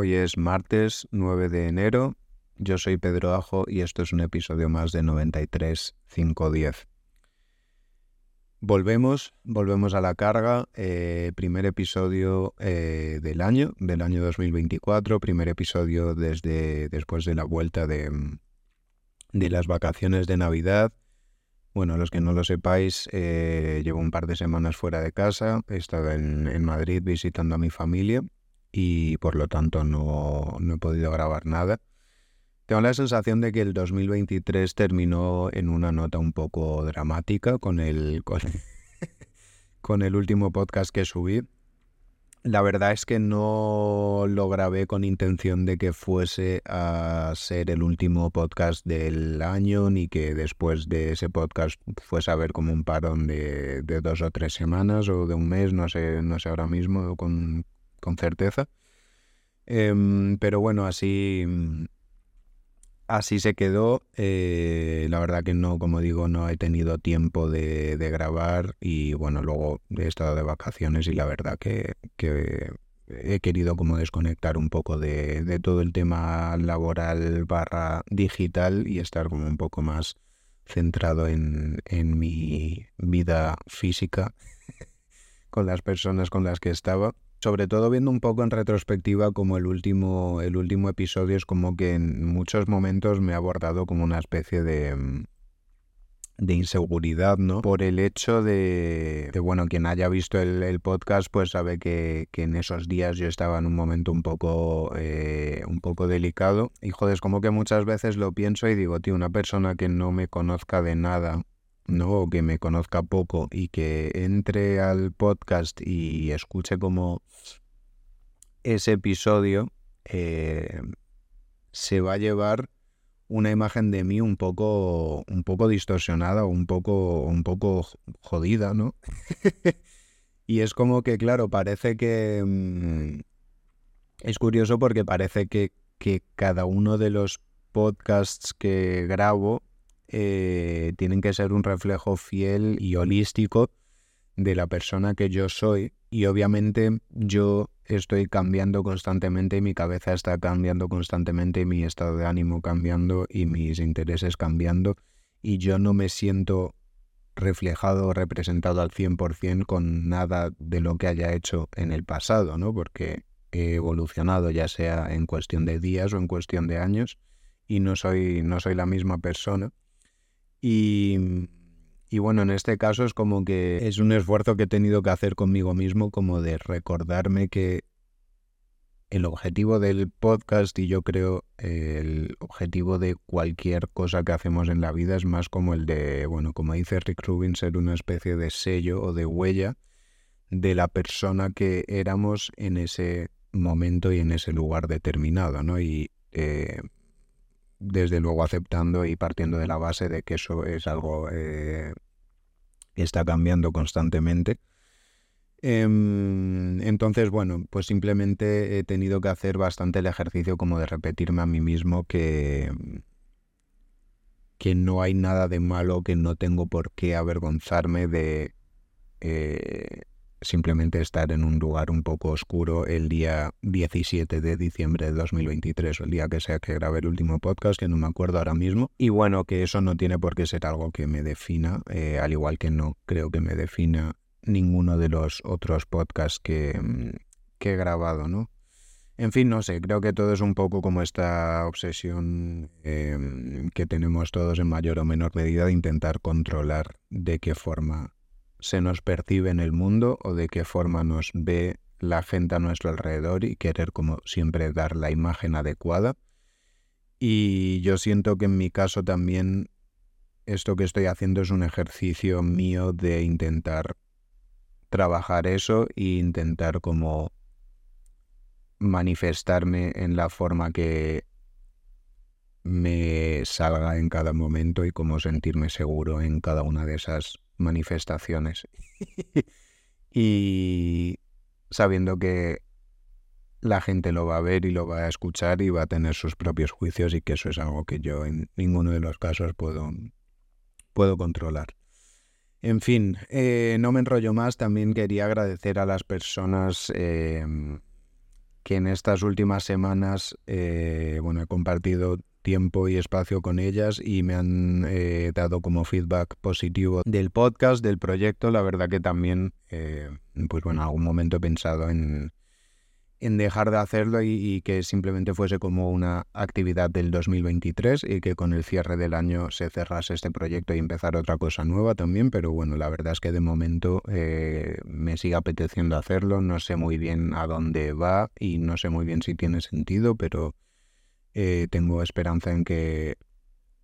Hoy es martes 9 de enero. Yo soy Pedro Ajo y esto es un episodio más de 93510. Volvemos, volvemos a la carga. Eh, primer episodio eh, del año, del año 2024. Primer episodio desde después de la vuelta de, de las vacaciones de Navidad. Bueno, los que no lo sepáis, eh, llevo un par de semanas fuera de casa. He estado en Madrid visitando a mi familia y por lo tanto no, no, he podido grabar nada. Tengo la sensación de que el 2023 terminó en una nota un poco dramática con el, con, con el último podcast que subí. La verdad es que no lo grabé con intención de que fuese a ser el último podcast del año, ni que después de ese podcast fuese a ver como un parón de, de dos o tres semanas o de un mes, no sé, no sé ahora mismo con, con certeza. Em, pero bueno, así, así se quedó. Eh, la verdad que no, como digo, no he tenido tiempo de, grabar y bueno, luego he estado de vacaciones y la verdad que, he querido como desconectar un poco de, de, todo el tema laboral barra digital y estar como un poco más centrado en, en mi vida física con las personas con las que estaba sobre todo viendo un poco en retrospectiva como el último, el último episodio es como que en muchos momentos me ha abordado como una especie de, mm, de inseguridad, ¿no? Por el hecho de, bueno, quien haya visto el, podcast pues sabe que, que, en esos días yo estaba en un momento un poco, eh, un poco delicado y joder, es como que muchas veces lo pienso y digo, tío, una persona que no me conozca de nada ¿no? que me conozca poco y que entre al podcast y escuche como ese episodio eh, se va a llevar una imagen de mí un poco, un poco distorsionada, un poco, un poco jodida, ¿no? y es como que, claro, parece que... Mm, es curioso porque parece que, que cada uno de los podcasts que grabo eh, tienen que ser un reflejo fiel y holístico de la persona que yo soy. Y obviamente yo estoy cambiando constantemente, mi cabeza está cambiando constantemente, mi estado de ánimo cambiando y mis intereses cambiando. Y yo no me siento reflejado o representado al 100% con nada de lo que haya hecho en el pasado, ¿no? Porque he evolucionado ya sea en cuestión de días o en cuestión de años y no soy no soy la misma persona y, bueno, en este caso es como que es un esfuerzo que he tenido que hacer conmigo mismo, como de recordarme que el objetivo del podcast y yo creo el objetivo de cualquier cosa que hacemos en la vida es más como el de, bueno, como dice Rick Rubin, ser una especie de sello o de huella de la persona que éramos en ese momento y en ese lugar determinado, ¿no? Y eh, desde luego aceptando y partiendo de la base de que eso es algo eh, que está cambiando constantemente. Em, entonces, bueno, pues simplemente he tenido que hacer bastante el ejercicio como de repetirme a mí mismo que, que no hay nada de malo, que no tengo por qué avergonzarme de eh, simplemente estar en un lugar un poco oscuro el día 17 de diciembre de 2023 o el día que sea que grabe el último podcast, que no me acuerdo ahora mismo. Y bueno, que eso no tiene por qué ser algo que me defina, eh, al igual que no creo que me defina ninguno de los otros podcasts que, mm, que he grabado, ¿no? En fin, no sé, creo que todo es un poco como esta obsesión em, que tenemos todos en mayor o menor medida de intentar controlar de qué forma se nos percibe en el mundo o de qué forma nos ve la gente a nuestro alrededor y querer como siempre dar la imagen adecuada. Y yo siento que en mi caso también esto que estoy haciendo es un ejercicio mío de intentar trabajar eso e intentar como manifestarme en la forma que me salga en cada momento y como sentirme seguro en cada una de esas manifestaciones. y sabiendo que la gente lo va a ver y lo va a escuchar y va a tener sus propios juicios y que eso es algo que yo en ninguno de los casos puedo, puedo controlar. En fin, eh, no me enrollo más, también quería agradecer a las personas em, que en estas últimas semanas, eh, bueno, he compartido tiempo y espacio con ellas y me han eh, dado como feedback positivo del podcast, del proyecto. La verdad que también, eh, pues bueno, en algún momento he pensado en, en dejar de hacerlo y, que simplemente fuese como una actividad del 2023 y que con el cierre del año se cerrase este proyecto y empezar otra cosa nueva también, pero bueno, la verdad es que de momento eh, me sigue apeteciendo hacerlo, no sé muy bien a dónde va y no sé muy bien si tiene sentido, pero eh, tengo esperanza en que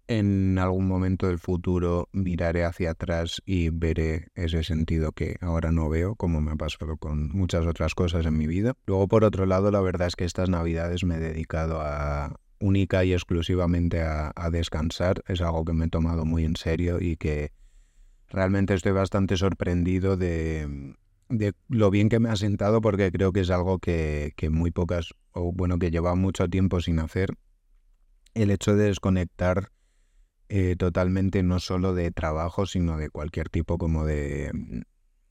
en algún momento del futuro miraré hacia atrás y veré ese sentido que ahora no veo, como me ha pasado con muchas otras cosas en mi vida. Luego, por otro lado, la verdad es que estas navidades me he dedicado a única y exclusivamente a, descansar. Es algo que me he tomado muy en serio y que realmente estoy bastante sorprendido de, lo bien que me ha sentado porque creo que es algo que, que muy pocas, o bueno, que lleva mucho tiempo sin hacer. El hecho de desconectar eh, totalmente no solo de trabajo, sino de cualquier tipo como de,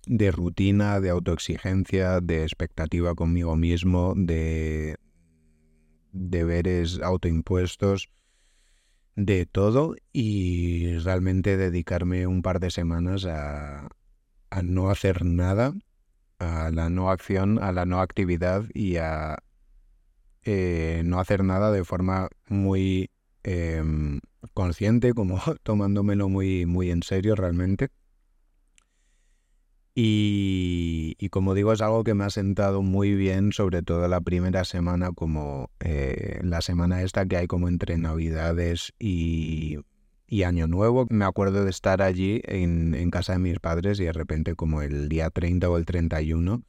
de rutina, de autoexigencia, de expectativa conmigo mismo, de deberes autoimpuestos, de todo y realmente dedicarme un par de semanas a, a no hacer nada, a la no acción, a la no actividad y a eh, no hacer nada de forma muy Em, consciente, como tomándomelo muy, muy en serio realmente. Y, como digo, es algo que me ha sentado muy bien, sobre todo la primera semana, como eh, la semana esta que hay como entre Navidades y, Año Nuevo. Me acuerdo de estar allí en, en, casa de mis padres y de repente como el día 30 o el 31,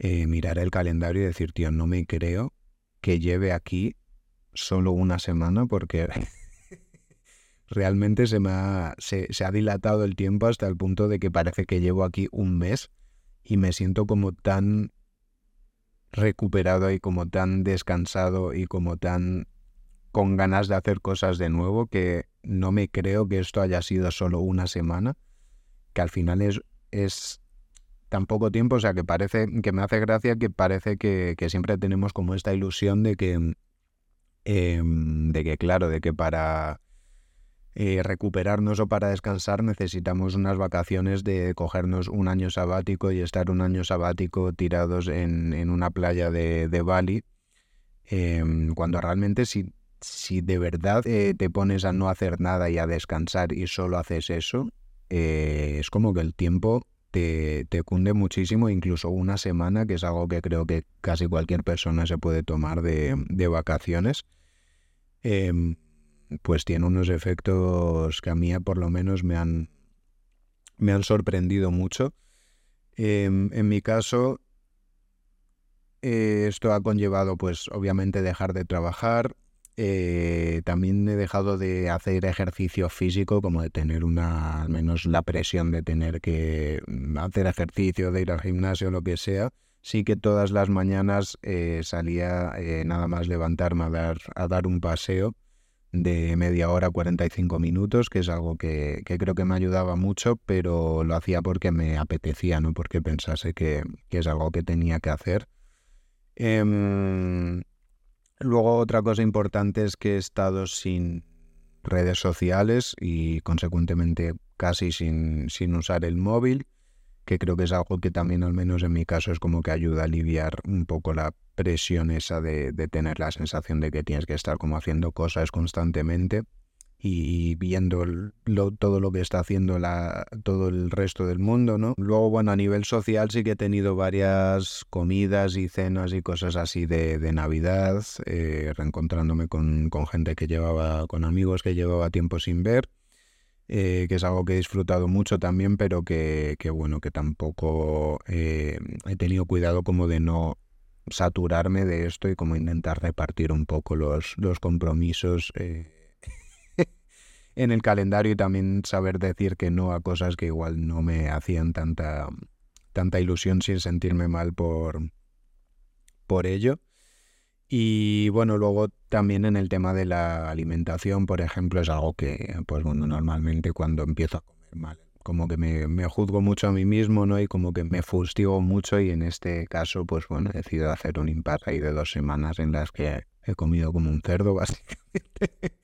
eh, mirar el calendario y decir, tío, no me creo que lleve aquí solo una semana porque realmente se me ha, se, ha dilatado el tiempo hasta el punto de que parece que llevo aquí un mes y me siento como tan recuperado y como tan descansado y como tan con ganas de hacer cosas de nuevo que no me creo que esto haya sido solo una semana, que al final es, es tan poco tiempo, o sea que parece que me hace gracia que parece que, que siempre tenemos como esta ilusión de que Em, de que claro, de que para eh, recuperarnos o para descansar necesitamos unas vacaciones de cogernos un año sabático y estar un año sabático tirados en, una playa de, Bali, em, cuando realmente si, si de verdad eh, te pones a no hacer nada y a descansar y solo haces eso, eh, es como que el tiempo te, te, cunde muchísimo, incluso una semana, que es algo que creo que casi cualquier persona se puede tomar de, vacaciones, em, pues tiene unos efectos que a mí por lo menos me han, me han sorprendido mucho. Em, en mi caso, eh, esto ha conllevado pues obviamente dejar de trabajar, eh, también he dejado de hacer ejercicio físico, como de tener una, al menos la presión de tener que mm, hacer ejercicio, de ir al gimnasio, lo que sea. Sí que todas las mañanas eh, salía eh, nada más levantarme a dar, a dar un paseo de media hora, 45 minutos, que es algo que, creo que me ayudaba mucho, pero lo hacía porque me apetecía, no porque pensase que, que es algo que tenía que hacer. Em, Luego otra cosa importante es que he estado sin redes sociales y consecuentemente casi sin, sin usar el móvil, que creo que es algo que también al menos en mi caso es como que ayuda a aliviar un poco la presión esa de, de tener la sensación de que tienes que estar como haciendo cosas constantemente y viendo todo lo que está haciendo la, todo el resto del mundo, ¿no? Luego, bueno, a nivel social sí que he tenido varias comidas y cenas y cosas así de, de Navidad, eh, reencontrándome con, con, gente que llevaba, con amigos que llevaba tiempo sin ver, eh, que es algo que he disfrutado mucho también, pero que, que bueno, que tampoco eh, he tenido cuidado como de no saturarme de esto y como intentar repartir un poco los, los compromisos en el calendario y también saber decir que no a cosas que igual no me hacían tanta, tanta ilusión sin sentirme mal por, por ello. Y bueno, luego también en el tema de la alimentación, por ejemplo, es algo que, pues bueno, normalmente cuando empiezo a comer mal como que me, me, juzgo mucho a mí mismo, ¿no? Y como que me fustigo mucho y en este caso, pues bueno, he decidido hacer un impasse ahí de dos semanas en las que he comido como un cerdo, básicamente.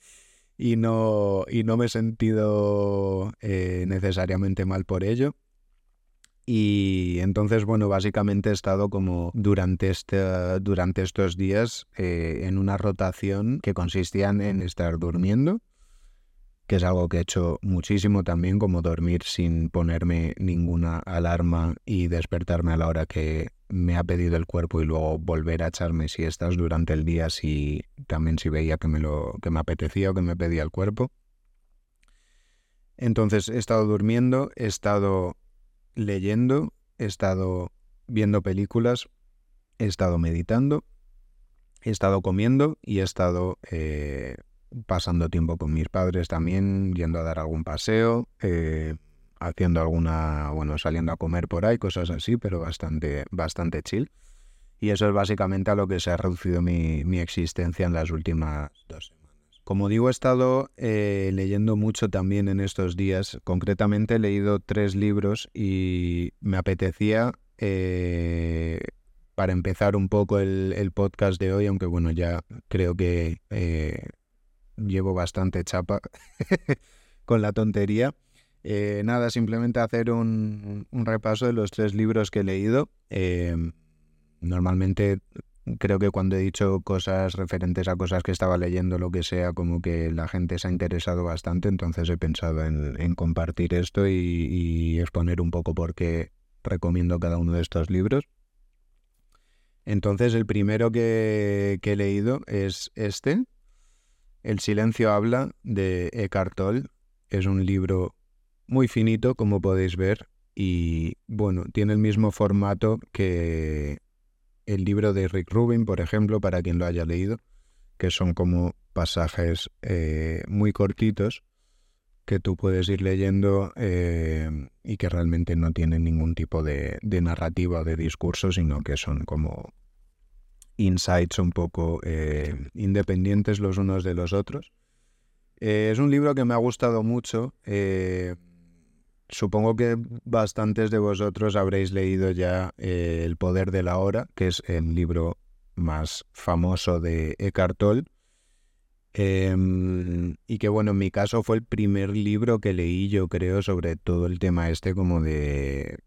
Y, no, y no me he sentido eh, necesariamente mal por ello. Y entonces, bueno, básicamente he estado como durante, este, durante estos días eh, en una rotación que consistía en estar durmiendo, que es algo que he hecho muchísimo también, como dormir sin ponerme ninguna alarma y despertarme a la hora que me ha pedido el cuerpo y luego volver a echarme siestas durante el día si también si veía que me lo que me apetecía o que me pedía el cuerpo. Entonces he estado durmiendo, he estado leyendo, he estado viendo películas, he estado meditando, he estado comiendo y he estado eh, pasando tiempo con mis padres también, yendo a dar algún paseo, eh, haciendo alguna, bueno, saliendo a comer por ahí, cosas así, pero bastante, bastante chill. Y eso es básicamente a lo que se ha reducido mi, mi existencia en las últimas dos semanas. Como digo, he estado eh, leyendo mucho también en estos días. Concretamente he leído tres libros y me apetecía, eh, para empezar un poco el, el, podcast de hoy, aunque bueno, ya creo que eh, llevo bastante chapa con la tontería. Eh, nada, simplemente hacer un, repaso de los tres libros que he leído. Em, normalmente creo que cuando he dicho cosas referentes a cosas que estaba leyendo, lo que sea, como que la gente se ha interesado bastante, entonces he pensado en, compartir esto y, exponer un poco por qué recomiendo cada uno de estos libros. Entonces el primero que, que he leído es este, El silencio habla, de Eckhart Tolle. Es un libro muy finito, como podéis ver, y bueno, tiene el mismo formato que el libro de Rick Rubin, por ejemplo, para quien lo haya leído, que son como pasajes eh, muy cortitos que tú puedes ir leyendo eh, y que realmente no tienen ningún tipo de, narrativa o de discurso, sino que son como insights un poco eh, independientes los unos de los otros. es un libro que me ha gustado mucho. Supongo que bastantes de vosotros habréis leído ya eh, El poder de la hora, que es el libro más famoso de Eckhart Tolle. Em, y que bueno, en mi caso fue el primer libro que leí, yo creo, sobre todo el tema este como de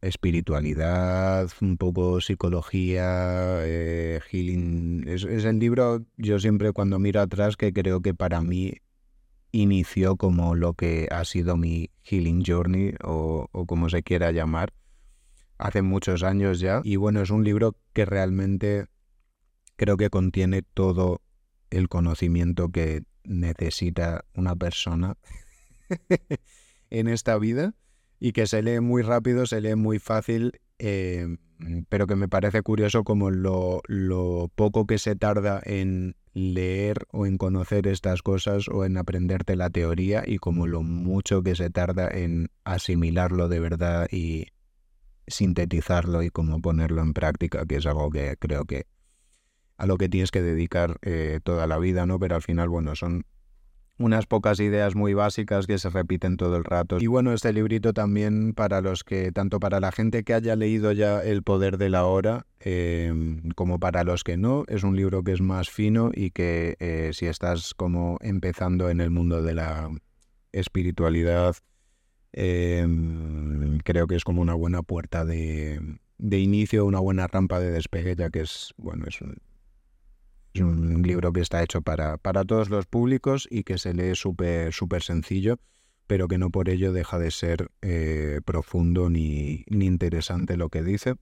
espiritualidad, un poco psicología, eh, healing. Es, es el libro, yo siempre cuando miro atrás, que creo que para mí inició como lo que ha sido mi healing journey o, como se quiera llamar hace muchos años ya. Y bueno, es un libro que realmente creo que contiene todo el conocimiento que necesita una persona en esta vida y que se lee muy rápido, se lee muy fácil, eh, pero que me parece curioso como lo, lo poco que se tarda en leer o en conocer estas cosas o en aprenderte la teoría y como lo mucho que se tarda en asimilarlo de verdad y sintetizarlo y cómo ponerlo en práctica, que es algo que creo que a lo que tienes que dedicar eh, toda la vida, ¿no? Pero al final, bueno, son unas pocas ideas muy básicas que se repiten todo el rato. Y bueno, este librito también para los que, tanto para la gente que haya leído ya El poder de la hora, em, como para los que no, es un libro que es más fino y que eh, si estás como empezando en el mundo de la espiritualidad, em, creo que es como una buena puerta de, de inicio, una buena rampa de despegue, ya que es, bueno, es un, es un libro que está hecho para, para todos los públicos y que se lee súper súper sencillo, pero que no por ello deja de ser eh, profundo ni, ni, interesante lo que dice.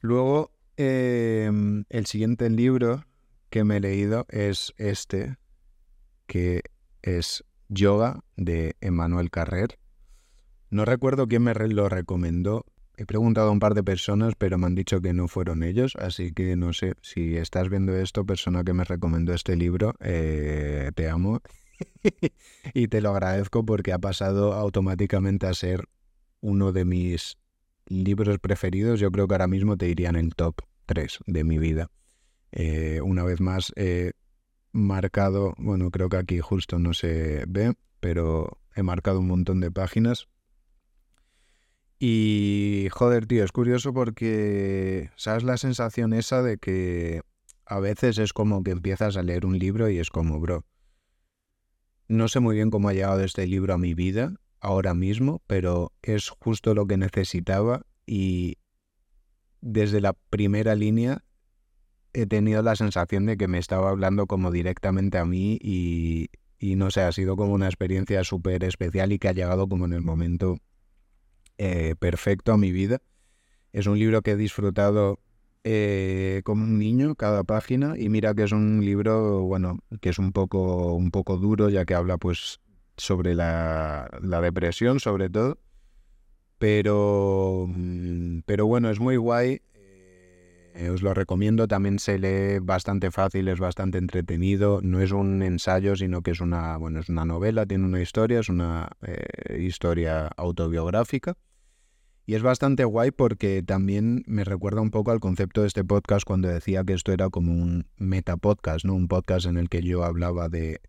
Luego, em, el siguiente libro que me he leído es este, que es Yoga de Emmanuel Carrer. No recuerdo quién me lo recomendó, He preguntado a un par de personas, pero me han dicho que no fueron ellos, así que no sé, si estás viendo esto, persona que me recomendó este libro, eh, te amo y te lo agradezco porque ha pasado automáticamente a ser uno de mis libros preferidos. Yo creo que ahora mismo te iría en el top 3 de mi vida. Eh, una vez más, he marcado, bueno, creo que aquí justo no se ve, pero he marcado un montón de páginas. Y joder, tío, es curioso porque, ¿sabes la sensación esa de que a veces es como que empiezas a leer un libro y es como, bro, no sé muy bien cómo ha llegado este libro a mi vida ahora mismo, pero es justo lo que necesitaba y desde la primera línea he tenido la sensación de que me estaba hablando como directamente a mí y, no sé, ha sido como una experiencia súper especial y que ha llegado como en el momento eh, perfecto a mi vida. Es un libro que he disfrutado eh, como un niño cada página y mira que es un libro, bueno, que es un poco, un poco duro ya que habla pues sobre la, la depresión sobre todo. Pero, mm, pero bueno, es muy guay eh, os lo recomiendo, también se lee bastante fácil, es bastante entretenido, no es un ensayo, sino que es una, bueno, es una novela, tiene una historia, es una historia autobiográfica. Y es bastante guay porque también me recuerda un poco al concepto de este podcast cuando decía que esto era como un metapodcast, ¿no? Un podcast en el que yo hablaba de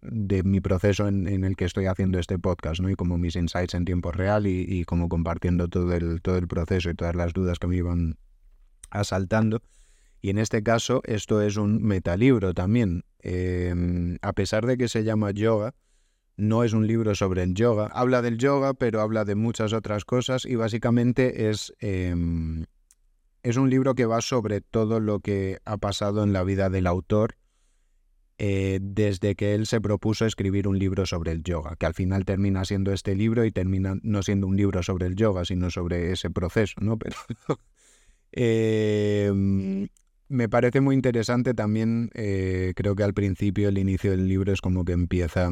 de mi proceso en, el que estoy haciendo este podcast, ¿no? Y como mis insights en tiempo real y, como compartiendo todo el, todo el proceso y todas las dudas que me iban asaltando. Y en este caso, esto es un metalibro también. Em, a pesar de que se llama yoga, no es un libro sobre el yoga. Habla del yoga, pero habla de muchas otras cosas y básicamente es, em, es un libro que va sobre todo lo que ha pasado en la vida del autor eh, desde que él se propuso escribir un libro sobre el yoga, que al final termina siendo este libro y termina no siendo un libro sobre el yoga, sino sobre ese proceso, ¿no? Pero em, me parece muy interesante también, eh, creo que al principio, el inicio del libro es como que empieza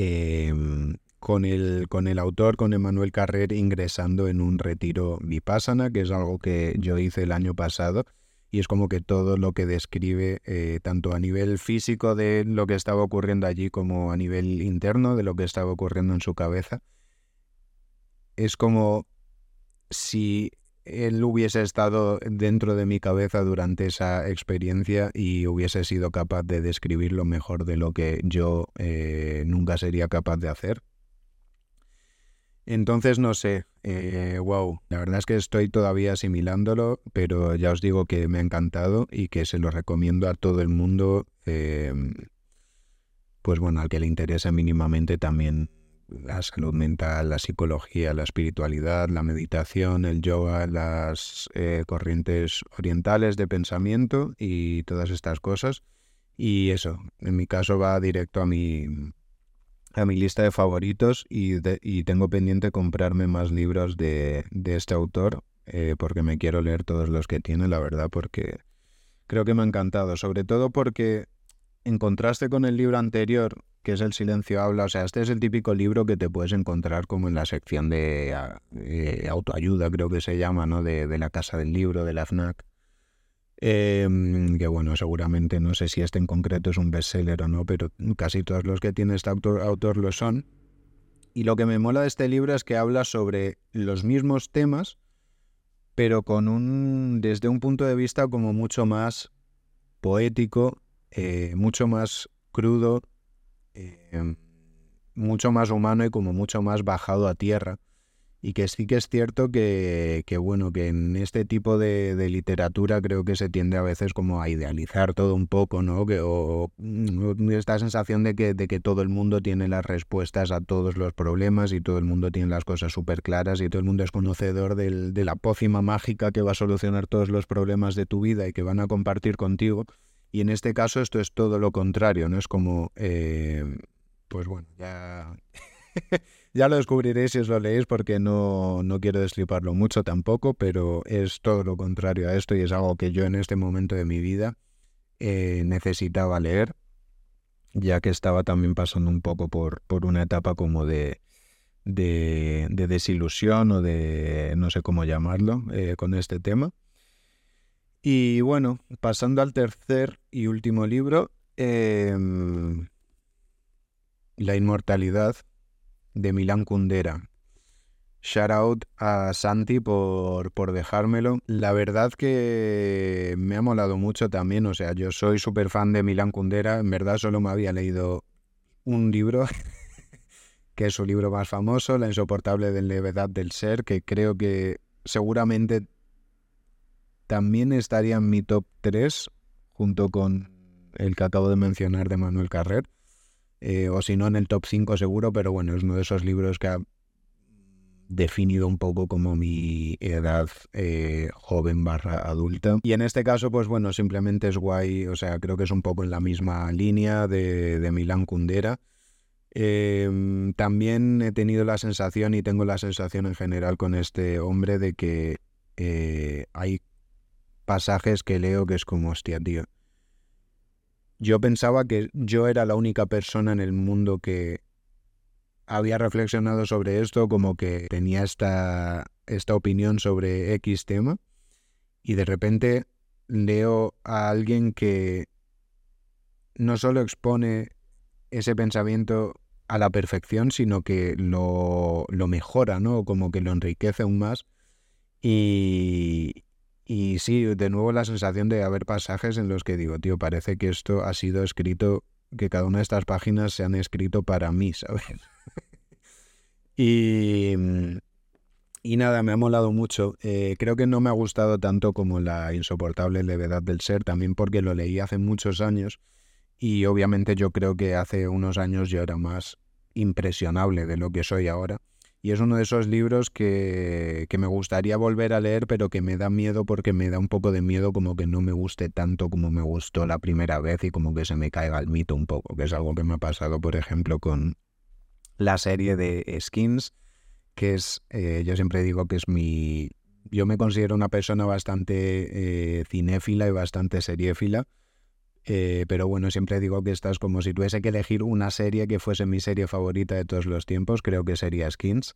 em, con, el, con el autor, con Emanuel Carrer, ingresando en un retiro vipassana, que es algo que yo hice el año pasado y es como que todo lo que describe, eh, tanto a nivel físico de lo que estaba ocurriendo allí como a nivel interno de lo que estaba ocurriendo en su cabeza, es como si él hubiese estado dentro de mi cabeza durante esa experiencia y hubiese sido capaz de describirlo mejor de lo que yo eh, nunca sería capaz de hacer. Entonces, no sé, eh, wow, la verdad es que estoy todavía asimilándolo, pero ya os digo que me ha encantado y que se lo recomiendo a todo el mundo, em, pues bueno, al que le interese mínimamente también la salud mental, la psicología, la espiritualidad, la meditación, el yoga, las eh, corrientes orientales de pensamiento y todas estas cosas. Y eso, en mi caso va directo a mi, a mi lista de favoritos y, y tengo pendiente comprarme más libros de, de este autor eh, porque me quiero leer todos los que tiene, la verdad, porque creo que me ha encantado, sobre todo porque en contraste con el libro anterior, que es El silencio habla, o sea, este es el típico libro que te puedes encontrar como en la sección de eh, autoayuda, creo que se llama, ¿no? De, de la casa del libro, de la FNAC. Em, que bueno, seguramente no sé si este en concreto es un bestseller o no, pero casi todos los que tiene este autor, autor lo son. Y lo que me mola de este libro es que habla sobre los mismos temas, pero con un desde un punto de vista como mucho más poético, eh, mucho más crudo, em, mucho más humano y como mucho más bajado a tierra y que sí que es cierto que, bueno, que en este tipo de, literatura creo que se tiende a veces como a idealizar todo un poco, ¿no? Que, o, mm, esta sensación de que, de que todo el mundo tiene las respuestas a todos los problemas y todo el mundo tiene las cosas súper claras y todo el mundo es conocedor de la pócima mágica que va a solucionar todos los problemas de tu vida y que van a compartir contigo. Y en este caso esto es todo lo contrario, ¿no? Es como, eh, pues bueno, ya... ya lo descubriréis si os lo leéis porque no, no quiero destriparlo mucho tampoco, pero es todo lo contrario a esto y es algo que yo en este momento de mi vida eh, necesitaba leer, ya que estaba también pasando un poco por, por una etapa como de, de, desilusión o de no sé cómo llamarlo eh, con este tema. Y bueno, pasando al tercer y último libro, em, La inmortalidad de Milán Kundera. Shout out a Santi por, por dejármelo. La verdad que me ha molado mucho también. O sea, yo soy súper fan de Milán Kundera. En verdad solo me había leído un libro que es su libro más famoso, La insoportable de levedad del ser, que creo que seguramente también estaría en mi top 3, junto con el que acabo de mencionar de Manuel Carrer, eh, o si no en el top 5 seguro, pero bueno, es uno de esos libros que ha definido un poco como mi edad eh, joven barra adulta. Y en este caso, pues bueno, simplemente es guay, o sea, creo que es un poco en la misma línea de, de Milán Kundera. Em, también he tenido la sensación y tengo la sensación en general con este hombre de que eh, hay pasajes que leo que es como, hostia, tío. Yo pensaba que yo era la única persona en el mundo que había reflexionado sobre esto, como que tenía esta, esta opinión sobre X tema, y de repente leo a alguien que no solo expone ese pensamiento a la perfección, sino que lo, lo mejora, ¿no? Como que lo enriquece aún más. Y, y sí, de nuevo la sensación de haber pasajes en los que digo, tío, parece que esto ha sido escrito, que cada una de estas páginas se han escrito para mí, ¿sabes? y, y nada, me ha molado mucho. Eh, creo que no me ha gustado tanto como la insoportable levedad del ser, también porque lo leí hace muchos años y obviamente yo creo que hace unos años yo era más impresionable de lo que soy ahora. Y es uno de esos libros que, que, me gustaría volver a leer, pero que me da miedo porque me da un poco de miedo como que no me guste tanto como me gustó la primera vez y como que se me caiga el mito un poco, que es algo que me ha pasado, por ejemplo, con la serie de Skins, que es, eh, yo siempre digo que es mi... Yo me considero una persona bastante eh, cinéfila y bastante seriéfila eh, pero bueno, siempre digo que esta es como si tuviese que elegir una serie que fuese mi serie favorita de todos los tiempos, creo que sería Skins.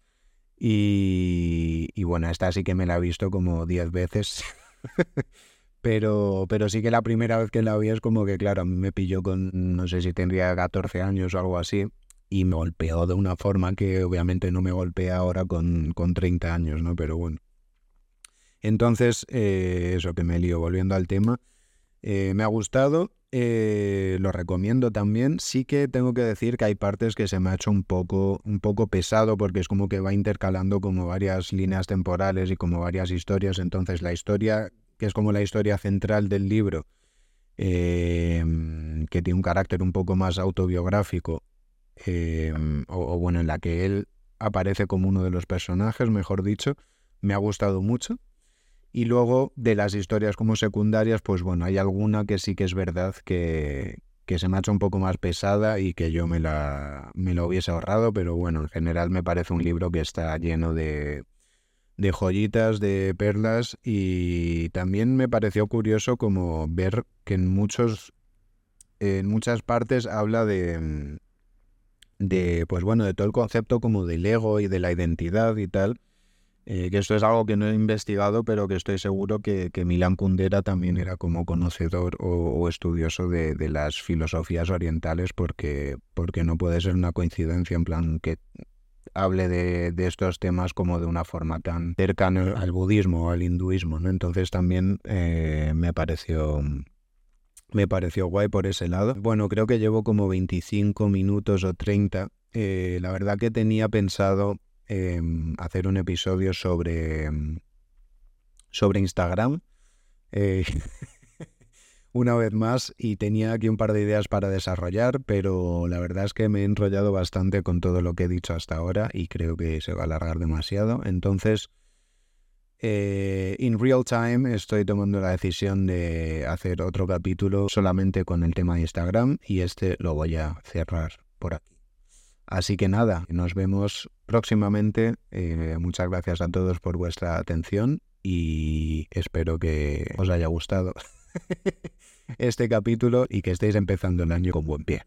Y, y bueno, esta sí que me la he visto como 10 veces. pero, pero sí que la primera vez que la vi es como que, claro, a mí me pilló con, no sé si tendría 14 años o algo así, y me golpeó de una forma que obviamente no me golpea ahora con, con 30 años, ¿no? Pero bueno. Entonces, eh, eso que me lío, volviendo al tema. Eh, me ha gustado, eh, lo recomiendo también. Sí que tengo que decir que hay partes que se me ha hecho un poco, un poco pesado porque es como que va intercalando como varias líneas temporales y como varias historias. Entonces la historia, que es como la historia central del libro, em, que tiene un carácter un poco más autobiográfico, em, o bueno, en la que él aparece como uno de los personajes, mejor dicho, me ha gustado mucho. Y luego de las historias como secundarias, pues bueno, hay alguna que sí que es verdad que, que se me ha hecho un poco más pesada y que yo me la, me lo hubiese ahorrado, pero bueno, en general me parece un libro que está lleno de, de joyitas, de perlas y también me pareció curioso como ver que en muchos en muchas partes habla de de pues bueno, de todo el concepto como del ego y de la identidad y tal eh, que esto es algo que no he investigado, pero que estoy seguro que, que Milan Kundera también era como conocedor o, estudioso de, de, las filosofías orientales, porque, porque no puede ser una coincidencia en plan que hable de, de, estos temas como de una forma tan cercana al budismo o al hinduismo, ¿no? Entonces también eh, me pareció me pareció guay por ese lado. Bueno, creo que llevo como 25 minutos o 30. Eh, la verdad que tenía pensado Em, hacer un episodio sobre, sobre Instagram. Eh, una vez más y tenía aquí un par de ideas para desarrollar, pero la verdad es que me he enrollado bastante con todo lo que he dicho hasta ahora y creo que se va a alargar demasiado. Entonces, eh, real time estoy tomando la decisión de hacer otro capítulo solamente con el tema de Instagram y este lo voy a cerrar por aquí. Así que nada, nos vemos próximamente. Eh, muchas gracias a todos por vuestra atención y espero que os haya gustado este capítulo y que estéis empezando el año con buen pie.